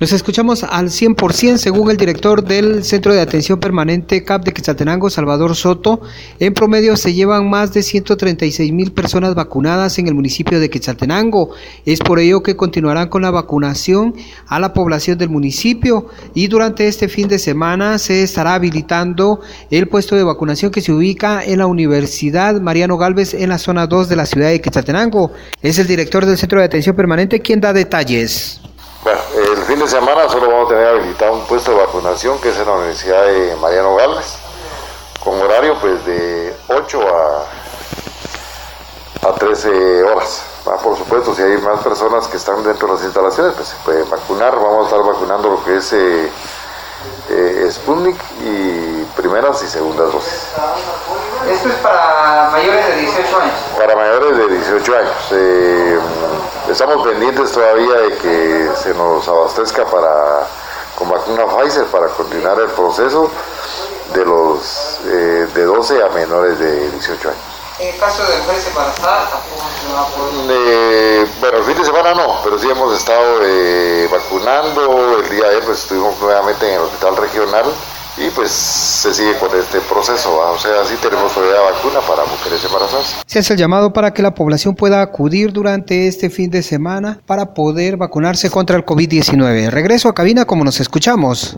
Nos escuchamos al 100% según el director del Centro de Atención Permanente CAP de Quetzaltenango, Salvador Soto. En promedio se llevan más de 136 mil personas vacunadas en el municipio de Quetzaltenango. Es por ello que continuarán con la vacunación a la población del municipio y durante este fin de semana se estará habilitando el puesto de vacunación que se ubica en la Universidad Mariano Galvez en la zona 2 de la ciudad de Quetzaltenango. Es el director del Centro de Atención Permanente quien da detalles. El fin de semana solo vamos a tener habilitado un puesto de vacunación que es en la Universidad de Mariano Gálvez, con horario pues de 8 a, a 13 horas. Por supuesto, si hay más personas que están dentro de las instalaciones, pues se pueden vacunar. Vamos a estar vacunando lo que es eh, eh, Sputnik y primeras y segundas dosis. Esto es para mayores de 18 años. Para mayores de 18 años. Eh, estamos pendientes todavía de que se nos abastezca para con vacuna Pfizer para continuar el proceso de los eh, de 12 a menores de 18 años. En el caso de mujeres embarazadas, tampoco se va a poder. Eh, bueno, el fin de semana no, pero sí hemos estado eh, vacunando. El día de hoy pues, estuvimos nuevamente en el hospital regional y pues se sigue con este proceso. O sea, sí tenemos todavía vacuna para mujeres embarazadas. Se hace el llamado para que la población pueda acudir durante este fin de semana para poder vacunarse contra el COVID-19. Regreso a cabina como nos escuchamos.